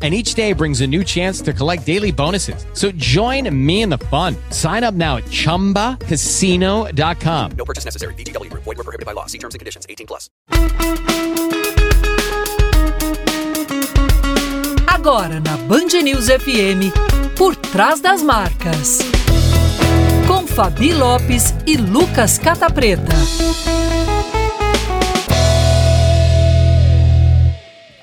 and each day brings a new chance to collect daily bonuses. So join me in the fun. Sign up now at ChumbaCasino.com. No purchase necessary. VGW. Void were prohibited by law. See terms and conditions. 18 plus. Agora na Band News FM, por trás das marcas. Com Fabi Lopes e Lucas Catapreta.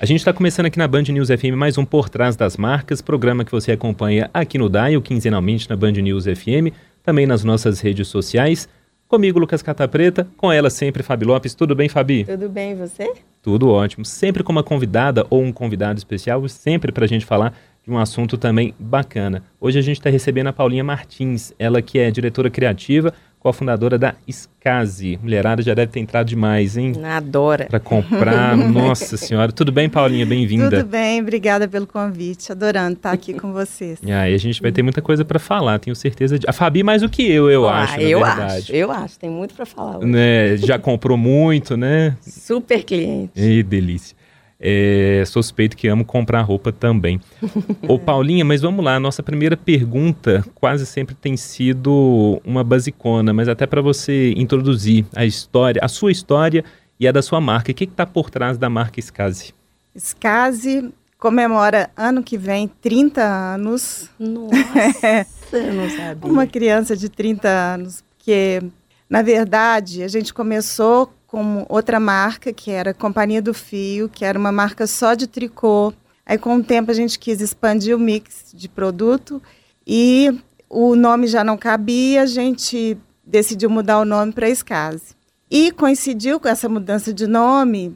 A gente está começando aqui na Band News FM mais um Por Trás das Marcas, programa que você acompanha aqui no Dial, quinzenalmente na Band News FM, também nas nossas redes sociais. Comigo, Lucas Catapreta, com ela sempre, Fabi Lopes. Tudo bem, Fabi? Tudo bem, e você? Tudo ótimo. Sempre com uma convidada ou um convidado especial, sempre para a gente falar de um assunto também bacana. Hoje a gente está recebendo a Paulinha Martins, ela que é diretora criativa, cofundadora da Skazi. Mulherada já deve ter entrado demais, hein? Adora. Para comprar. Nossa Senhora. Tudo bem, Paulinha? Bem-vinda. Tudo bem, obrigada pelo convite. Adorando estar aqui com vocês. E aí a gente vai ter muita coisa para falar, tenho certeza. De... A Fabi mais do que eu, eu ah, acho, eu verdade. acho, eu acho. Tem muito para falar hoje. Né? Já comprou muito, né? Super cliente. E delícia. É, suspeito que amo comprar roupa também. Ô Paulinha, mas vamos lá, nossa primeira pergunta quase sempre tem sido uma basicona, mas até para você introduzir a história, a sua história e a da sua marca. O que está por trás da marca Skazi? Skazi comemora ano que vem 30 anos. Nossa, eu não sabia. Uma criança de 30 anos, porque na verdade a gente começou com outra marca, que era Companhia do Fio, que era uma marca só de tricô. Aí, com o tempo, a gente quis expandir o mix de produto e o nome já não cabia, a gente decidiu mudar o nome para Escase. E coincidiu com essa mudança de nome,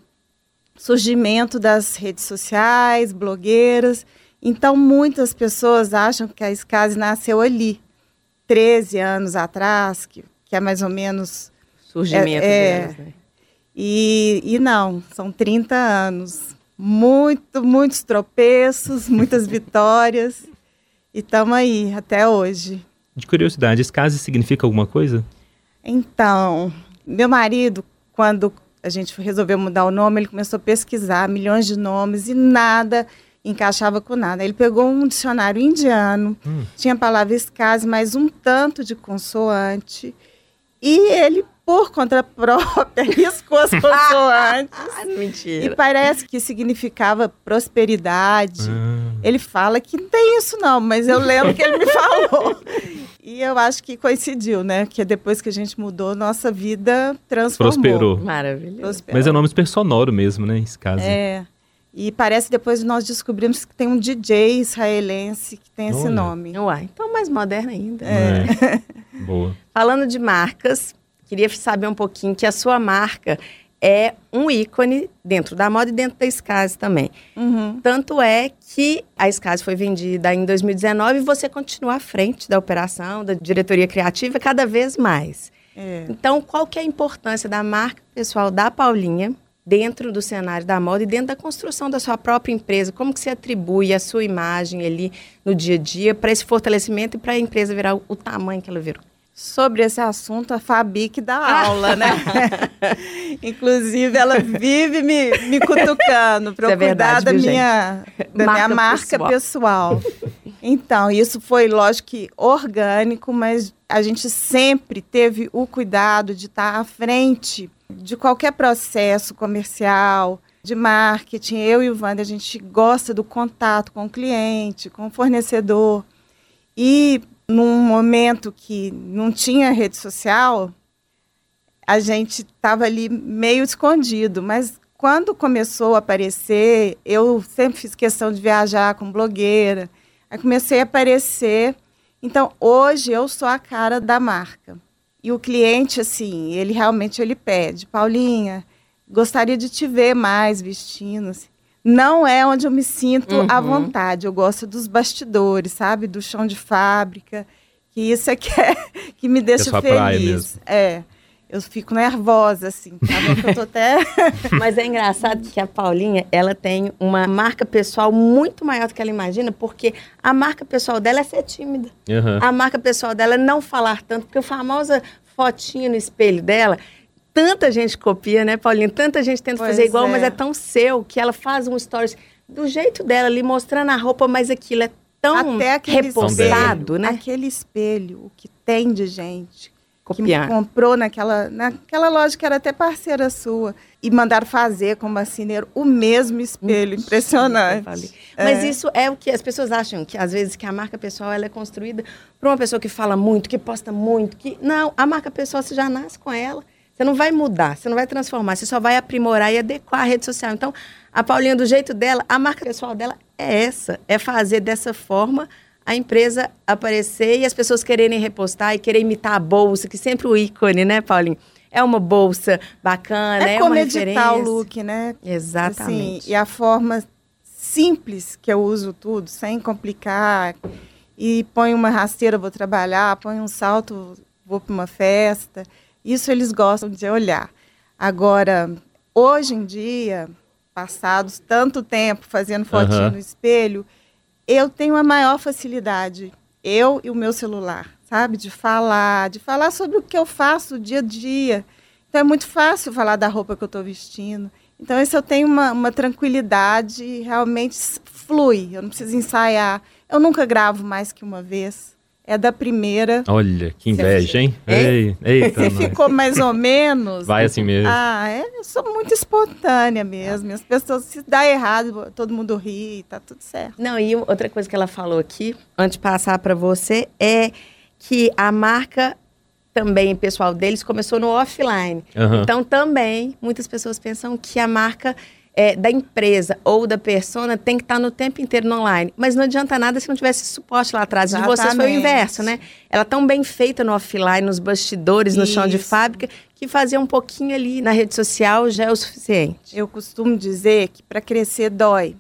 surgimento das redes sociais, blogueiras. Então, muitas pessoas acham que a Escase nasceu ali, 13 anos atrás, que, que é mais ou menos. Surgimento é, delas, né? E, e não, são 30 anos. Muito, muitos tropeços, muitas vitórias. E estamos aí até hoje. De curiosidade, escase significa alguma coisa? Então, meu marido, quando a gente resolveu mudar o nome, ele começou a pesquisar milhões de nomes e nada encaixava com nada. Ele pegou um dicionário indiano, hum. tinha a palavra escase, mais um tanto de consoante, e ele por conta própria, riscou as consoantes. Mentira. E parece que significava prosperidade. Ah. Ele fala que não tem isso não, mas eu lembro que ele me falou. E eu acho que coincidiu, né? Que depois que a gente mudou, nossa vida transformou. Prosperou. Maravilhoso. Prosperou. Mas é um nome super sonoro mesmo, né? Esse caso. É. E parece depois nós descobrimos que tem um DJ israelense que tem Olha. esse nome. Uai, então mais moderno ainda. É. é. Boa. Falando de marcas, Queria saber um pouquinho que a sua marca é um ícone dentro da moda e dentro da Skase também. Uhum. Tanto é que a Skase foi vendida em 2019 e você continua à frente da operação, da diretoria criativa, cada vez mais. É. Então, qual que é a importância da marca pessoal da Paulinha dentro do cenário da moda e dentro da construção da sua própria empresa? Como que você atribui a sua imagem ali no dia a dia para esse fortalecimento e para a empresa virar o tamanho que ela virou? Sobre esse assunto, a Fabi que dá aula, né? Inclusive, ela vive me, me cutucando para Isso é eu cuidar verdade, da minha, da Marca minha marca pessoal. Então, isso foi, lógico que orgânico, mas a gente sempre teve o cuidado de estar à frente de qualquer processo comercial, de marketing. Eu e o Wander, a gente gosta do contato com o cliente, com o fornecedor. E num momento que não tinha rede social, a gente estava ali meio escondido, mas quando começou a aparecer, eu sempre fiz questão de viajar com blogueira, aí comecei a aparecer. Então, hoje eu sou a cara da marca. E o cliente, assim, ele realmente ele pede, Paulinha, gostaria de te ver mais vestindo. Assim. Não é onde eu me sinto à Uhum. vontade. Eu gosto dos bastidores, sabe? Do chão de fábrica. Que isso é que, é, que me deixa sua feliz. praia mesmo. É. Eu fico nervosa, assim. Sabe? Eu tô até. Mas é engraçado que a Paulinha, ela tem uma marca pessoal muito maior do que ela imagina, porque a marca pessoal dela é ser tímida. Aham. A marca pessoal dela é não falar tanto, porque a famosa fotinha no espelho dela, tanta gente copia, né, Paulinha? Tanta gente tenta Pois fazer igual, é. mas é tão seu que ela faz um stories do jeito dela ali, mostrando a roupa, mas aquilo é tão até aquele repostado, espelho, né? Aquele espelho, o que tem de gente que Copiar. comprou naquela, naquela loja que era até parceira sua. E mandaram fazer como marceneiro o mesmo espelho. Impressionante. É. Mas isso é o que as pessoas acham, que às vezes que a marca pessoal ela é construída por uma pessoa que fala muito, que posta muito, que não, a marca pessoal você já nasce com ela. Você não vai mudar, você não vai transformar, você só vai aprimorar e adequar a rede social. Então, a Paulinha do jeito dela, a marca pessoal dela é essa, é fazer dessa forma a empresa aparecer e as pessoas quererem repostar e querer imitar a bolsa, que sempre o ícone, né, Paulinho? É uma bolsa bacana, é, É uma como editar referência. o look, né? Exatamente. Assim, e a forma simples que eu uso tudo, sem complicar. E põe uma rasteira, vou trabalhar, põe um salto, vou para uma festa. Isso eles gostam de olhar. Agora, hoje em dia, passados tanto tempo fazendo fotinho Aham. no espelho, eu tenho a maior facilidade, eu e o meu celular, sabe? De falar, de falar sobre o que eu faço dia a dia. Então é muito fácil falar da roupa que eu estou vestindo. Então isso eu tenho uma, uma tranquilidade, realmente flui. Eu não preciso ensaiar. Eu nunca gravo mais que uma vez. É da primeira. Olha, que inveja, hein? Hein? Ei, eita, Se nós. ficou mais ou menos. Vai assim mesmo. Ah, é, eu sou muito espontânea mesmo. As pessoas, se dá errado, todo mundo ri, tá tudo certo. Não, e outra coisa que ela falou aqui, antes de passar para você, é que a marca também, pessoal deles, começou no offline. Aham. Então, também, muitas pessoas pensam que a marca é, da empresa ou da persona tem que estar no tempo inteiro no online. Mas não adianta nada se não tivesse esse suporte lá atrás. De vocês foi o Exatamente. inverso, né? Ela tão bem feita no offline, nos bastidores, no chão de Isso. fábrica, que fazer um pouquinho ali na rede social já é o suficiente. Eu costumo dizer que para crescer dói,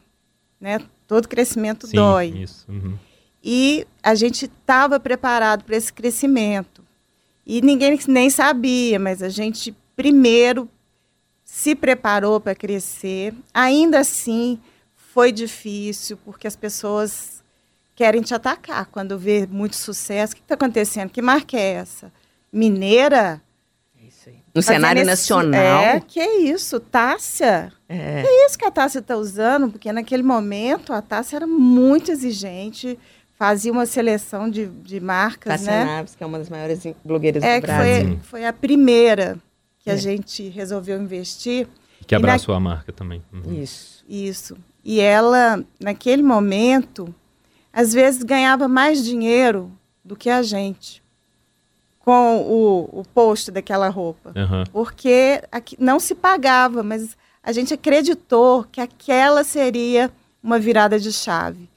né? Todo crescimento Sim, dói. isso. uhum. E a gente estava preparado para esse crescimento. E ninguém nem sabia, mas a gente primeiro se preparou para crescer. Ainda assim, foi difícil, porque as pessoas querem te atacar quando vê muito sucesso. O que está acontecendo? Que marca é essa? Mineira? No Fazendo cenário esse- nacional. É, que isso, Tássia. É. É isso que a Tássia está usando, porque naquele momento a Tássia era muito exigente, fazia uma seleção de, de marcas, Tássia né? Naves, que é uma das maiores blogueiras É do que Brasil. foi, foi a primeira que É. a gente resolveu investir. Que E na- abraçou a marca também. Uhum. Isso. Isso. E ela, naquele momento, às vezes ganhava mais dinheiro do que a gente com o, o post daquela roupa. Aham. porque aqui não se pagava, mas a gente acreditou que aquela seria uma virada de chave.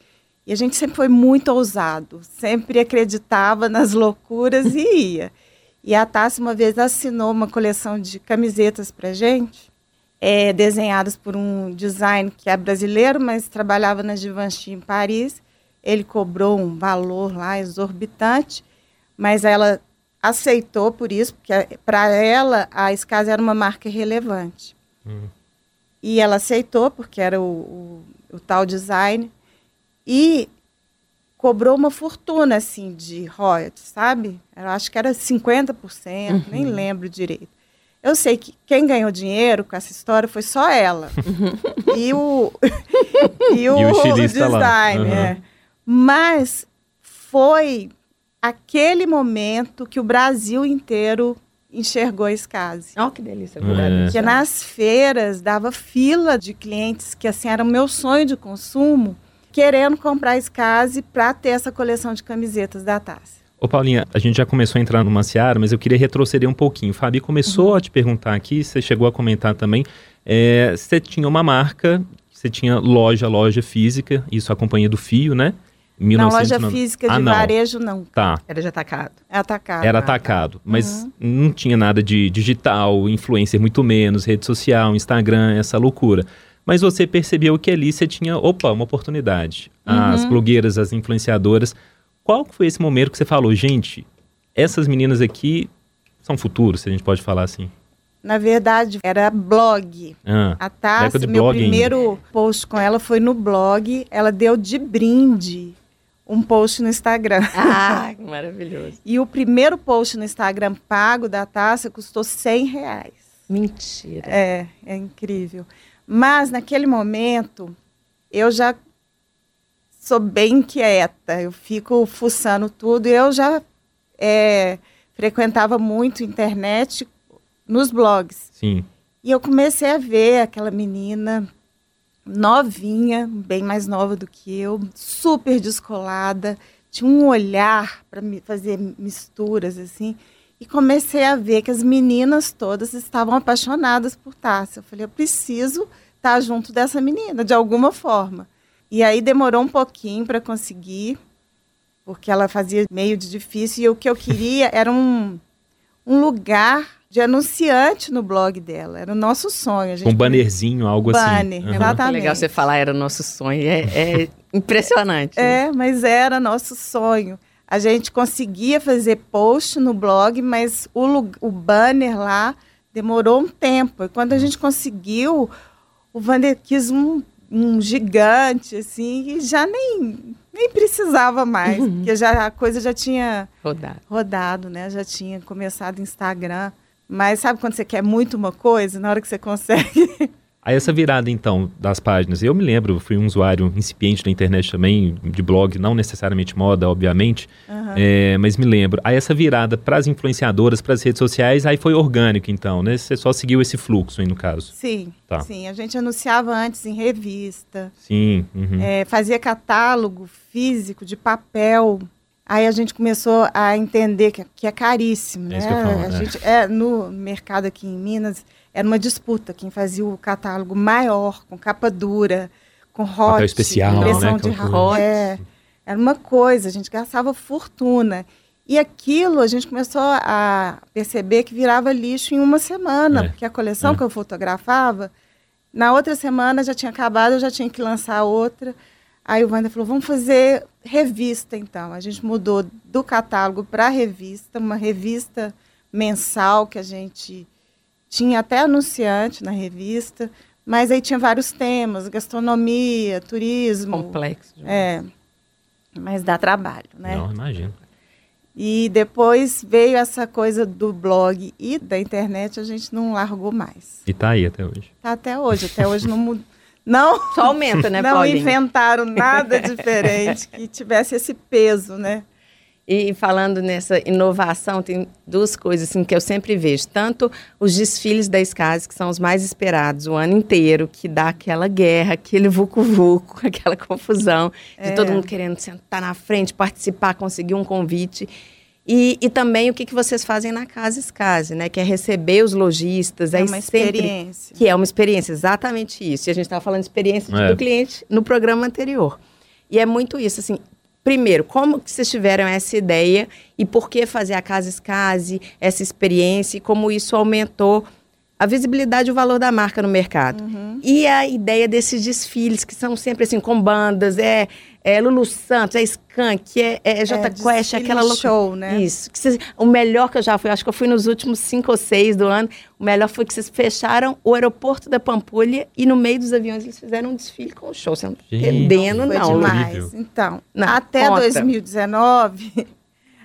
E a gente sempre foi muito ousado, sempre acreditava nas loucuras e ia. E a Tassi uma vez assinou uma coleção de camisetas para gente, é, desenhadas por um design que é brasileiro, mas trabalhava na Givenchy em Paris. Ele cobrou um valor lá exorbitante, mas ela aceitou por isso, porque para ela a Skaz era uma marca relevante. Hum. E ela aceitou, porque era o, o, o tal design. E cobrou uma fortuna, assim, de royalties, sabe? Eu acho que era 50%, nem lembro direito. Eu sei que quem ganhou dinheiro com essa história foi só ela. e o, e o, E o design, Aham. é. Mas foi aquele momento que o Brasil inteiro enxergou a Skase. Olha que delícia. É. Porque nas feiras dava fila de clientes que assim era o meu sonho de consumo, querendo comprar Skase para ter essa coleção de camisetas da Tássia. Ô Paulinha, a gente já começou a entrar numa seara, mas eu queria retroceder um pouquinho. O Fabi começou a te perguntar aqui, você chegou a comentar também, é, você tinha uma marca, você tinha loja, loja física, isso a companhia do Fio, né? Em Na loja 1990. física de ah, não. varejo não, Tá, Era de atacado. é atacado. era atacado, mas não tinha nada de digital, influencer muito menos, rede social, Instagram, essa loucura. Mas você percebeu que ali você tinha, opa, uma oportunidade. As blogueiras, as influenciadoras. Qual foi esse momento que você falou, gente, essas meninas aqui são futuro, se a gente pode falar assim? Na verdade, era blog. Ah, A de meu blog ainda. primeiro post com ela foi no blog. Ela deu de brinde um post no Instagram. Ah, que maravilhoso. E o primeiro post no Instagram pago da Tássia custou 100 reais. Mentira. É, é incrível. Mas naquele momento, eu já sou bem inquieta, eu fico fuçando tudo. Eu já é, frequentava muito internet nos blogs. sim. E eu comecei a ver aquela menina novinha, bem mais nova do que eu, super descolada, tinha um olhar para fazer misturas assim. E comecei a ver que as meninas todas estavam apaixonadas por Tássia. Eu falei, eu preciso estar junto dessa menina, de alguma forma. E aí demorou um pouquinho para conseguir, porque ela fazia meio de difícil. E o que eu queria era um, um lugar de anunciante no blog dela. Era o nosso sonho. A gente Um bannerzinho, algo Banner, assim. Aham. exato. É legal você falar, era o nosso sonho. É, é impressionante. É, mas era nosso sonho. A gente conseguia fazer post no blog, mas o, o banner lá demorou um tempo. E quando a gente conseguiu, o Vander quis um, um gigante, assim, e já nem, nem precisava mais, porque já, a coisa já tinha Rodar. rodado, né? Já tinha começado o Instagram. Mas sabe quando você quer muito uma coisa, na hora que você consegue? Aí essa virada, então, das páginas. Eu me lembro, fui um usuário incipiente da internet também, de blog, não necessariamente moda, obviamente, é, mas me lembro. Aí essa virada para as influenciadoras, para as redes sociais, aí foi orgânico, então, né? Você só seguiu esse fluxo aí, no caso. Sim, Tá. sim. A gente anunciava antes em revista. Sim. uhum. é, fazia catálogo físico de papel. Aí a gente começou a entender que, que é caríssimo, É né? falar, a é. gente, é, no mercado aqui em Minas, era uma disputa quem fazia o catálogo maior, com capa dura, com hot, especial, impressão né? de hot. É, era uma coisa, a gente gastava fortuna. E aquilo a gente começou a perceber que virava lixo em uma semana, É, porque a coleção é. que eu fotografava, na outra semana já tinha acabado, eu já tinha que lançar outra. Aí o Wander falou: vamos fazer revista então. A gente mudou do catálogo para revista, uma revista mensal que a gente tinha até anunciante na revista, mas aí tinha vários temas: gastronomia, turismo. Complexo. É, mas dá trabalho, né? Não, imagino. E depois veio essa coisa do blog e da internet, a gente não largou mais. E tá aí até hoje. Tá até hoje, até hoje não mudou. Não, Só aumenta, né, não Paulinho? inventaram nada diferente que tivesse esse peso, né? E falando nessa inovação, tem duas coisas assim, que eu sempre vejo. Tanto os desfiles da SCAS, que são os mais esperados o ano inteiro, que dá aquela guerra, aquele vucu-vucu, aquela confusão, de É. todo mundo querendo sentar na frente, participar, conseguir um convite. E, e também o que, que vocês fazem na Casa SCASE, né? Que é receber os lojistas. É uma sempre- experiência. que é uma experiência, exatamente isso. E a gente estava falando de experiência É. do cliente no programa anterior. E é muito isso, assim. Primeiro, como que vocês tiveram essa ideia e por que fazer a Casa Escase, essa experiência e como isso aumentou a visibilidade e o valor da marca no mercado. E a ideia desses desfiles, que são sempre assim, com bandas, é, é Lulu Santos, é Skank, é, é J Quest, é aquela loucura. show, né? Isso. Que vocês- o melhor que eu já fui, acho que eu fui nos últimos cinco ou seis do ano, o melhor foi que vocês fecharam o aeroporto da Pampulha e no meio dos aviões eles fizeram um desfile com o show. Você não tá entendendo, Foi não. Lu. demais. Incrível. Então, Não, até conta. 2019,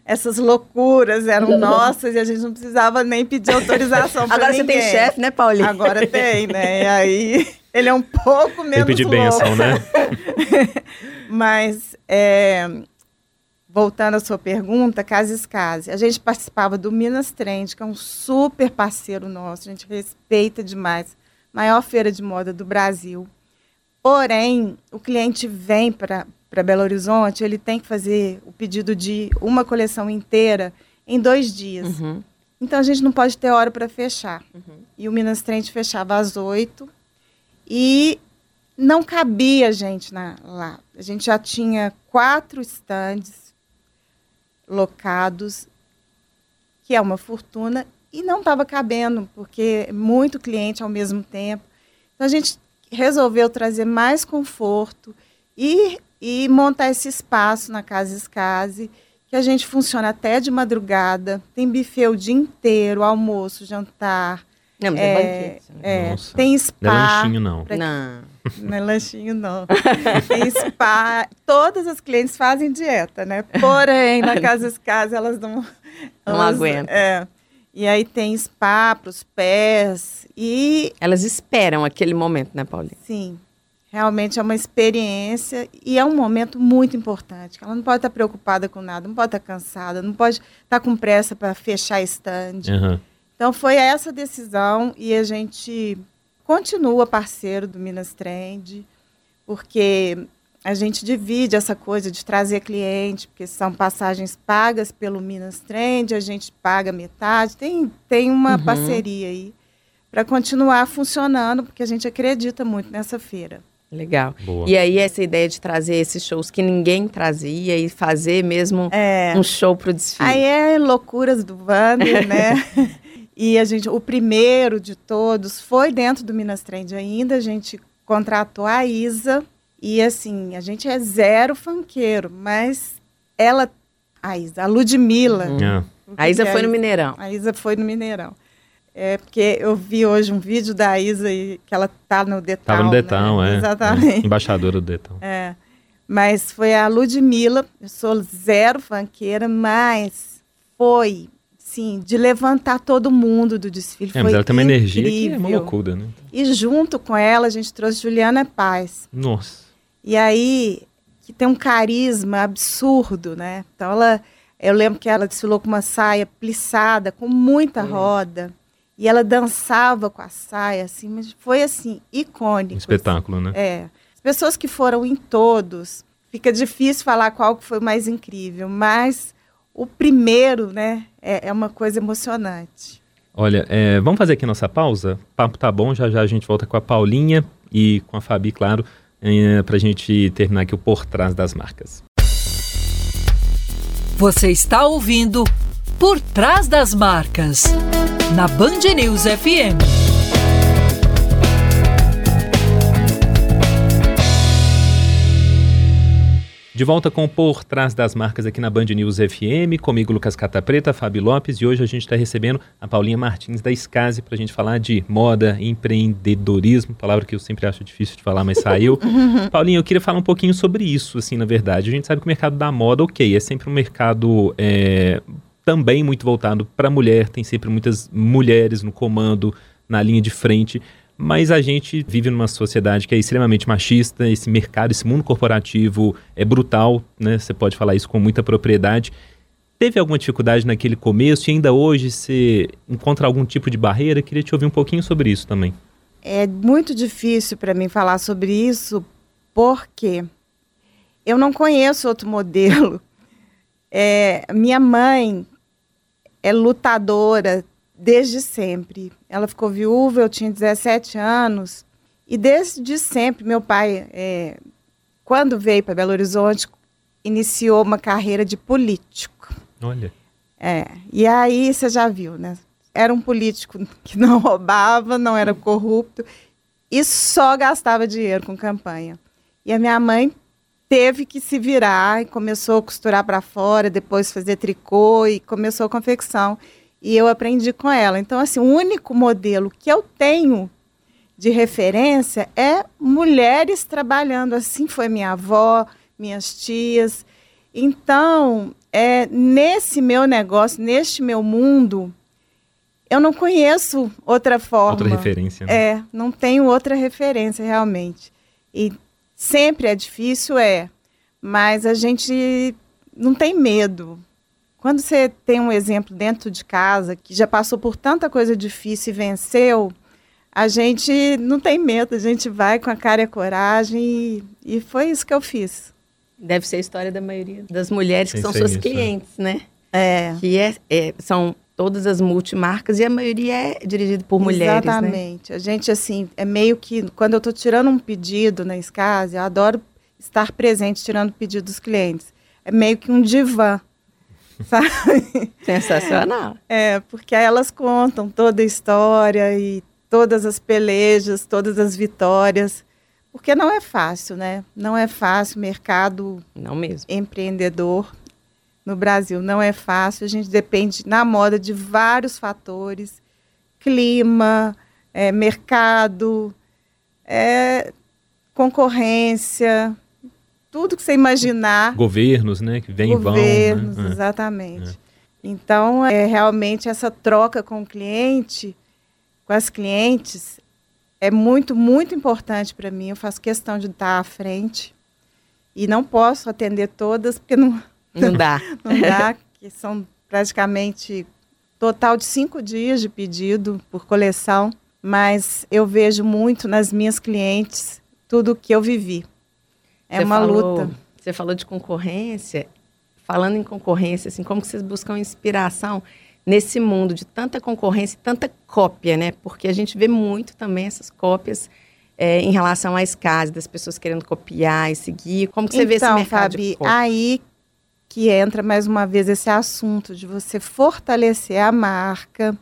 essas loucuras eram nossas e a gente não precisava nem pedir autorização para Agora você tem chefe, né, Paulinho? Agora tem, né? E aí ele é um pouco menos que pedir louco. benção, né? Mas, é, voltando à sua pergunta, Cases Case, a gente participava do Minas Trend, que é um super parceiro nosso, a gente respeita demais, maior feira de moda do Brasil. Porém, o cliente vem para Belo Horizonte, ele tem que fazer o pedido de uma coleção inteira em dois dias. Uhum. Então a gente não pode ter hora para fechar. E o Minas Trend fechava às oito e não cabia gente na- lá. A gente já tinha quatro estandes locados, que é uma fortuna, e não estava cabendo, porque muito cliente ao mesmo tempo. Então a gente resolveu trazer mais conforto e, e montar esse espaço na Casa Escase, que a gente funciona até de madrugada, tem buffet o dia inteiro, almoço, jantar, Não, mas é, é, banquete. né? é, Nossa. tem Não é spa. lanchinho, não. pra- Não. Não é lanchinho, não. Tem spa. Todas as clientes fazem dieta, né? Porém, na Casa Casa elas não. Não elas- aguentam. É. E aí tem spa para os pés. E, Elas esperam aquele momento, né, Paulinho? sim, realmente é uma experiência e é um momento muito importante. Ela não pode estar preocupada com nada, não pode estar cansada, não pode estar com pressa para fechar stand. Aham. Então foi essa decisão e a gente continua parceiro do Minas Trend, porque a gente divide essa coisa de trazer cliente, porque são passagens pagas pelo Minas Trend, a gente paga metade, tem, tem uma Uhum. parceria aí para continuar funcionando, porque a gente acredita muito nessa feira. Legal. Boa. E aí, essa ideia de trazer esses shows que ninguém trazia e fazer mesmo É. um show pro desfile. Aí é loucuras do Wander, né? e a gente, o primeiro de todos foi dentro do Minas Trend ainda, a gente contratou a Isa e assim, a gente é zero funkeiro, mas ela, a Isa, a Ludmilla. Ah, a Isa foi no Mineirão. A Isa foi no Mineirão. É porque eu vi hoje um vídeo da Isa e que ela tá no Detal. Tava no né? Detão, é. Exatamente. É, Embaixadora do Detão. É. Mas foi a Ludmilla, eu sou zero fanqueira, mas foi, sim, de levantar todo mundo do desfile. É, foi mas ela tem uma energia que é uma loucura, né? E junto com ela, a gente trouxe Juliana Paz. Nossa. E aí, que tem um carisma absurdo, né? Então, ela, eu lembro que ela desfilou com uma saia plissada, com muita roda. E ela dançava com a saia, assim, mas foi assim, icônico. Um espetáculo, né? É. As pessoas que foram em todos, fica difícil falar qual que foi o mais incrível, mas o primeiro, né, é, é uma coisa emocionante. Olha, é, vamos fazer aqui nossa pausa? O papo tá bom, já já a gente volta com a Paulinha e com a Fabi, claro, é, pra gente terminar aqui o Por Trás das Marcas. Você está ouvindo Por Trás das Marcas, na Band News FM. De volta com Por Trás das Marcas aqui na Band News FM, comigo Lucas Cata Preta, Fabi Lopes, e hoje a gente está recebendo a Paulinha Martins da Scase para a gente falar de moda, empreendedorismo, palavra que eu sempre acho difícil de falar, mas saiu. Paulinha, eu queria falar um pouquinho sobre isso, assim, na verdade. A gente sabe que o mercado da moda, ok, é sempre um mercado é, também muito voltado para a mulher, tem sempre muitas mulheres no comando, na linha de frente, mas a gente vive numa sociedade que é extremamente machista, esse mercado, esse mundo corporativo é brutal, né? Você pode falar isso com muita propriedade. Teve alguma dificuldade naquele começo e ainda hoje você encontra algum tipo de barreira? Queria te ouvir um pouquinho sobre isso também. É muito difícil para mim falar sobre isso, porque eu não conheço outro modelo. É, minha mãe é lutadora desde sempre. Ela ficou viúva, eu tinha 17 anos. E desde sempre, meu pai, é, quando veio para Belo Horizonte, iniciou uma carreira de político. Olha. É, e aí você já viu, né? Era um político que não roubava, não era corrupto e só gastava dinheiro com campanha. E a minha mãe teve que se virar e começou a costurar para fora, depois fazer tricô e começou a confecção. E eu aprendi com ela. Então, assim, o único modelo que eu tenho de referência é mulheres trabalhando. Assim foi minha avó, minhas tias. Então, é, nesse meu negócio, neste meu mundo, eu não conheço outra forma. Outra referência. Né? É, não tenho outra referência realmente. E sempre é difícil, é, mas a gente não tem medo. Quando você tem um exemplo dentro de casa que já passou por tanta coisa difícil e venceu, a gente não tem medo, a gente vai com a cara e a coragem e, e foi isso que eu fiz. Deve ser a história da maioria das mulheres que são suas nisso, é. clientes, né? É. Que é, é- são todas as multimarcas e a maioria é dirigida por mulheres, né? Exatamente. A gente, assim, é meio que. Quando eu estou tirando um pedido na Scase, eu adoro estar presente tirando pedido dos clientes. É meio que um divã. Sabe? Sensacional. É, porque elas contam toda a história e todas as pelejas, todas as vitórias. Porque não é fácil, né? Não é fácil. Mercado Não mesmo. empreendedor no Brasil não é fácil. A gente depende na moda de vários fatores: clima, é, mercado, é, concorrência, tudo que você imaginar. Governos, né? Que vêm e vão. governos, né? É. exatamente. Então, é realmente essa troca com o cliente, com as clientes, é muito, muito importante para mim. Eu faço questão de estar à frente e não posso atender todas porque não, Não dá. não dá, que são praticamente total de cinco dias de pedido por coleção, mas eu vejo muito nas minhas clientes tudo o que eu vivi. É Você uma falou- luta. Você falou de concorrência. Falando em concorrência, assim, como que vocês buscam inspiração nesse mundo de tanta concorrência e tanta cópia, né? Porque a gente vê muito também essas cópias é, em relação à escase, das pessoas querendo copiar e seguir. Como que você vê esse então, mercado Fabi, aí que entra mais uma vez esse assunto de você fortalecer a marca,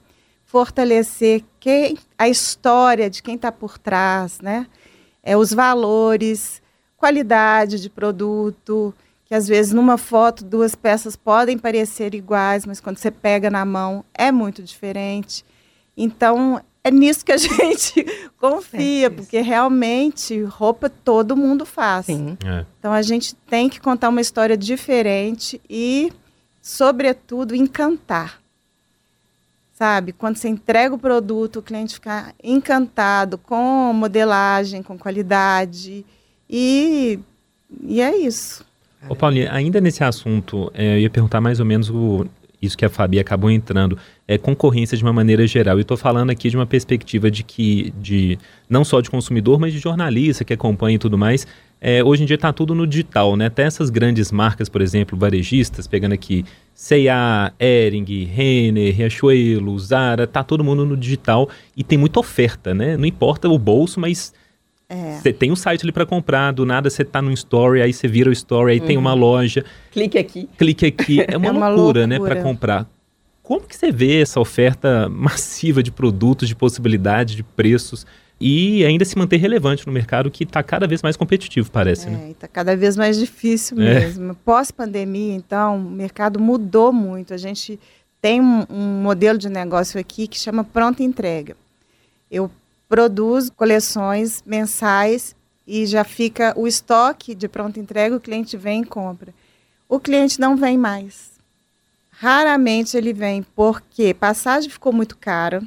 fortalecer quem, a história de quem está por trás, né? É, os valores, qualidade de produto, que às vezes numa foto duas peças podem parecer iguais, mas quando você pega na mão é muito diferente. Então, é nisso que a gente confia, Certo. porque realmente roupa todo mundo faz. Sim. É. Então a gente tem que contar uma história diferente e, sobretudo, encantar. Sabe? Quando você entrega o produto, o cliente fica encantado com modelagem, com qualidade. E, e é isso. Ô, Paulinha, ainda nesse assunto, é, eu ia perguntar mais ou menos o, isso que a Fabi acabou entrando, é concorrência de uma maneira geral. Eu estou falando aqui de uma perspectiva de que, de não só de consumidor, mas de jornalista que acompanha e tudo mais. É, hoje em dia está tudo no digital, né? Até essas grandes marcas, por exemplo, varejistas, pegando aqui C&A, Hering, Renner, Riachuelo, Zara, tá todo mundo no digital e tem muita oferta, né? Não importa o bolso, mas É. você tem um site ali para comprar, do nada você tá no story, aí você vira o story, aí tem uma loja, Clique aqui. clique aqui, é uma, É uma loucura, né, loucura. para comprar. Como que você vê essa oferta massiva de produtos, de possibilidade, de preços e ainda se manter relevante no mercado que está cada vez mais competitivo, parece, né? É, está cada vez mais difícil É. mesmo. Pós-pandemia, então, o mercado mudou muito. A gente tem um, um modelo de negócio aqui que chama pronta entrega. Eu produzo coleções mensais e já fica o estoque de pronta entrega, o cliente vem e compra. O cliente não vem mais. Raramente ele vem porque passagem ficou muito cara.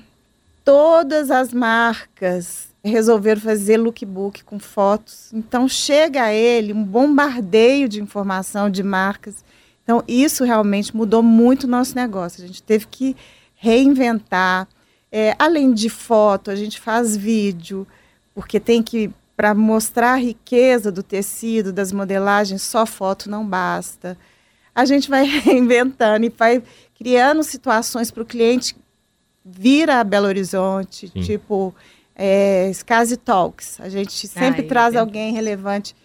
Todas as marcas resolveram fazer lookbook com fotos. Então chega a ele um bombardeio de informação de marcas. Então isso realmente mudou muito o nosso negócio. A gente teve que reinventar. É, além de foto, a gente faz vídeo, porque tem que para mostrar a riqueza do tecido, das modelagens, só foto não basta. A gente vai reinventando e vai criando situações para o cliente vir a Belo Horizonte, Sim. tipo é, Scase Talks. A gente sempre Ai, traz entendo. alguém relevante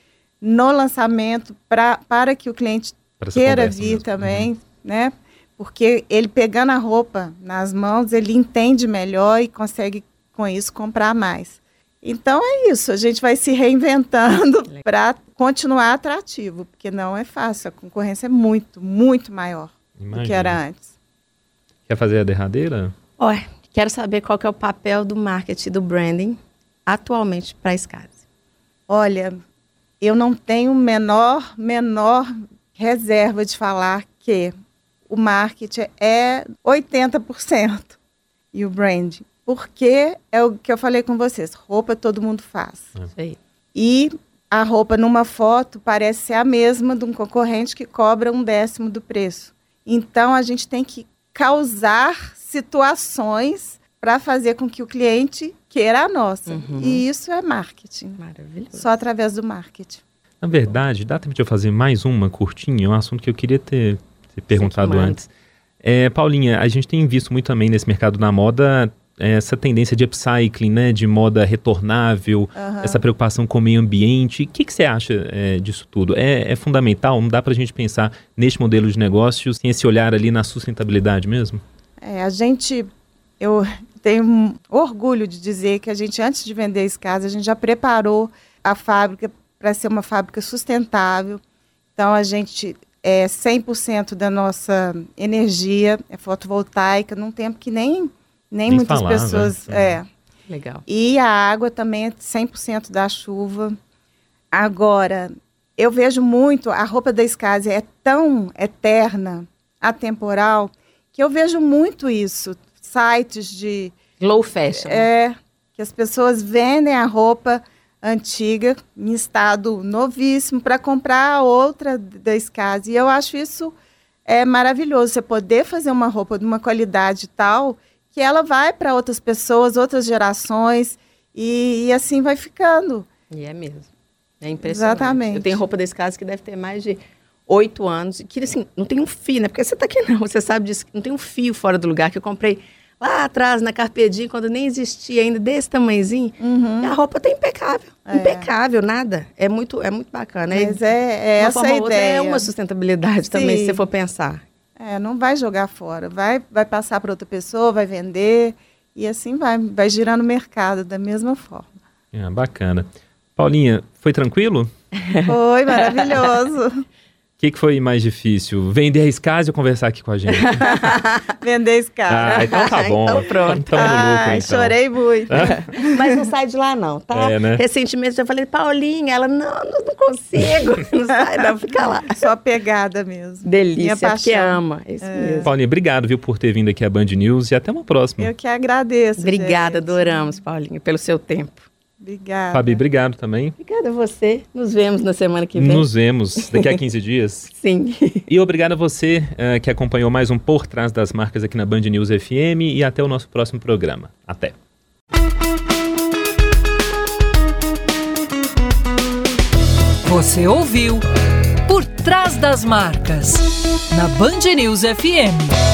no lançamento pra, para que o cliente Pra queira vir mesmo. também, né? Porque ele pegando a roupa nas mãos, ele entende melhor e consegue com isso comprar mais. Então é isso, a gente vai se reinventando para continuar atrativo, porque não é fácil, a concorrência é muito, muito maior do que Imagina. era antes. Quer fazer a derradeira? Olha, quero saber qual que é o papel do marketing, do branding, atualmente para a Scase. Olha, eu não tenho menor, menor reserva de falar que o marketing é 80% e o branding. Porque é o que eu falei com vocês, roupa todo mundo faz. Aí. E a roupa numa foto parece ser a mesma de um concorrente que cobra um décimo do preço. Então a gente tem que causar situações para fazer com que o cliente queira a nossa. Uhum. E isso é marketing. Maravilhoso. Só através do marketing. Na verdade, dá tempo de eu fazer mais uma curtinha, um assunto que eu queria ter, perguntado antes. É, Paulinha, a gente tem visto muito também nesse mercado da moda é, essa tendência de upcycling, né, de moda retornável, essa preocupação com o meio ambiente. O que, que você acha é, disso tudo? É, é fundamental? Não dá para a gente pensar neste modelo de negócio sem esse olhar ali na sustentabilidade mesmo? É, a gente, eu tenho um orgulho de dizer que a gente, antes de vender esse caso, a gente já preparou a fábrica para ser uma fábrica sustentável. Então, a gente, é 100% da nossa energia é fotovoltaica, num tempo que nem, nem, Nem muitas falava, pessoas... né? É, Legal. e a água também é 100% da chuva. Agora, eu vejo muito, a roupa da Skase é tão eterna, atemporal, que eu vejo muito isso. Sites de. Low fashion. É, que as pessoas vendem a roupa antiga, em estado novíssimo, para comprar a outra da Skase. E eu acho isso é maravilhoso, você poder fazer uma roupa de uma qualidade tal que ela vai para outras pessoas, outras gerações, e, e assim vai ficando. E é mesmo. É impressionante. Exatamente. Eu tenho roupa desse caso que deve ter mais de oito anos. e Que assim, não tem um fio, né? Porque você tá aqui não, você sabe disso. Não tem um fio fora do lugar que eu comprei lá atrás, na Carpedim, quando nem existia ainda, desse tamanhozinho. E a roupa tá impecável. É. Impecável, nada. É muito, é muito bacana. Mas é, é uma essa forma a outra ideia. é uma sustentabilidade também, se Sim. você for pensar. É, não vai jogar fora, vai, vai passar para outra pessoa, vai vender, e assim vai, vai girando o mercado da mesma forma. É, bacana. Paulinha, foi tranquilo? Foi maravilhoso. O que, que foi mais difícil? Vender a Skase ou conversar aqui com a gente? Vender esse cara. ah, então tá bom. Então pronto. Tamo no lucro, Ai, então. chorei muito. Mas não sai de lá, não, tá? É, né? Recentemente eu falei, Paulinha, ela, não, não, consigo. Não sai, não, fica lá. Só pegada mesmo. Delícia, paixão. ama. É isso mesmo. Paulinha, obrigado, viu, por ter vindo aqui à Band News e até uma próxima. Eu que agradeço. Obrigada, gente. adoramos, Paulinha, pelo seu tempo. Obrigada. Fabi, obrigado também. Obrigada a você. Nos vemos na semana que vem. Nos vemos daqui a 15 dias. Sim. E obrigado a você eh, que acompanhou mais um Por Trás das Marcas aqui na Band News FM e até o nosso próximo programa. Até. Você ouviu Por Trás das Marcas, na Band News FM.